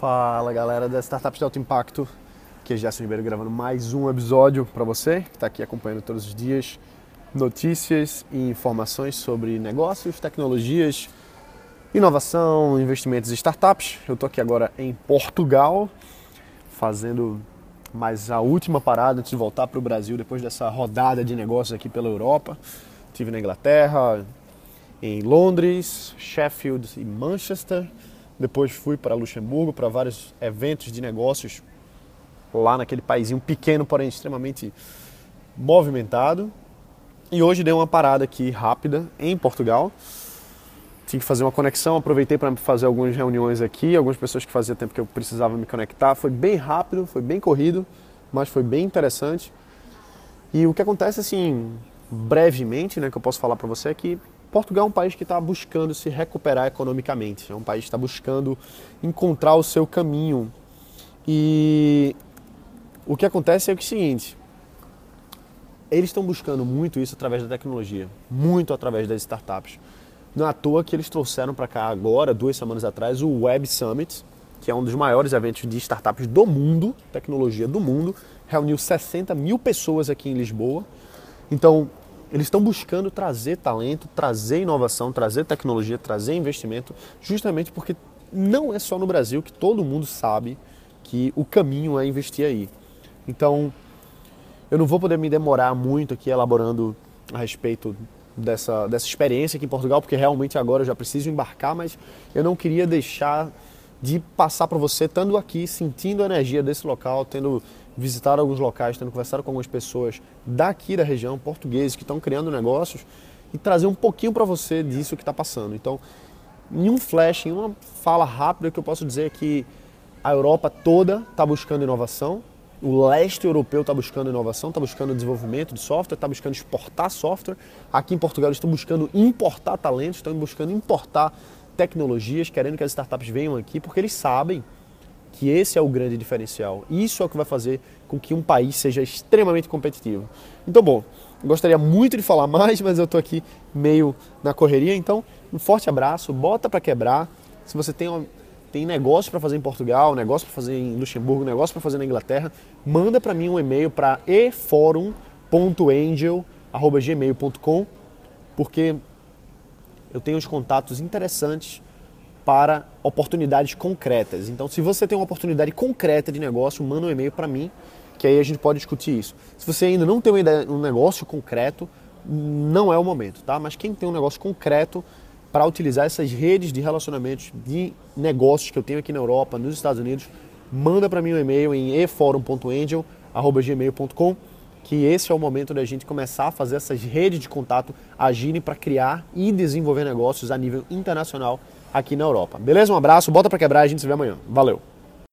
Fala galera da Startups de Alto Impacto, aqui é Gerson Ribeiro gravando mais um episódio para você que está aqui acompanhando todos os dias notícias e informações sobre negócios, tecnologias, inovação, investimentos e startups. Eu estou aqui agora em Portugal, fazendo mais a última parada antes de voltar para o Brasil depois dessa rodada de negócios aqui pela Europa. Tive na Inglaterra, em Londres, Sheffield e Manchester depois fui para Luxemburgo para vários eventos de negócios lá naquele paísinho pequeno, porém extremamente movimentado. E hoje dei uma parada aqui rápida em Portugal. Tinha que fazer uma conexão, aproveitei para fazer algumas reuniões aqui, algumas pessoas que fazia tempo que eu precisava me conectar. Foi bem rápido, foi bem corrido, mas foi bem interessante. E o que acontece assim, brevemente, né, que eu posso falar para você é que Portugal é um país que está buscando se recuperar economicamente, é um país que está buscando encontrar o seu caminho. E o que acontece é, o seguinte: eles estão buscando muito isso através da tecnologia, muito através das startups. Não é à toa que eles trouxeram para cá agora, duas semanas atrás, o Web Summit, que é um dos maiores eventos de startups do mundo, tecnologia do mundo, reuniu 60 mil pessoas aqui em Lisboa. Então, eles estão buscando trazer talento, trazer inovação, trazer tecnologia, trazer investimento, justamente porque não é só no Brasil que todo mundo sabe que o caminho é investir aí. Então, eu não vou poder me demorar muito aqui elaborando a respeito dessa, dessa experiência aqui em Portugal, porque realmente agora eu já preciso embarcar, mas eu não queria deixar de passar para você, estando aqui, sentindo a energia desse local, tendo visitado alguns locais, tendo conversado com algumas pessoas daqui da região, portugueses que estão criando negócios e trazer um pouquinho para você disso que está passando. Então, em um flash, em uma fala rápida, que eu posso dizer é que a Europa toda está buscando inovação, o leste europeu está buscando inovação, está buscando desenvolvimento de software, está buscando exportar software. Aqui em Portugal eles estão buscando importar talentos, estão buscando importar tecnologias, querendo que as startups venham aqui, porque eles sabem que esse é o grande diferencial. Isso é o que vai fazer com que um país seja extremamente competitivo. Então, bom, gostaria muito de falar mais, mas eu estou aqui meio na correria. Então, um forte abraço, bota para quebrar. Se você tem, tem negócio para fazer em Portugal, negócio para fazer em Luxemburgo, negócio para fazer na Inglaterra, manda para mim um e-mail para eforum.angel.gmail.com porque eu tenho os contatos interessantes para oportunidades concretas. Então, se você tem uma oportunidade concreta de negócio, manda um e-mail para mim, que aí a gente pode discutir isso. Se você ainda não tem ideia, um negócio concreto, não é o momento, tá? Mas quem tem um negócio concreto para utilizar essas redes de relacionamentos de negócios que eu tenho aqui na Europa, nos Estados Unidos, manda para mim um e-mail em eforum.angel@gmail.com que esse é o momento da gente começar a fazer essas redes de contato agirem para criar e desenvolver negócios a nível internacional aqui na Europa. Beleza? Um abraço, bota para quebrar, a gente se vê amanhã. Valeu!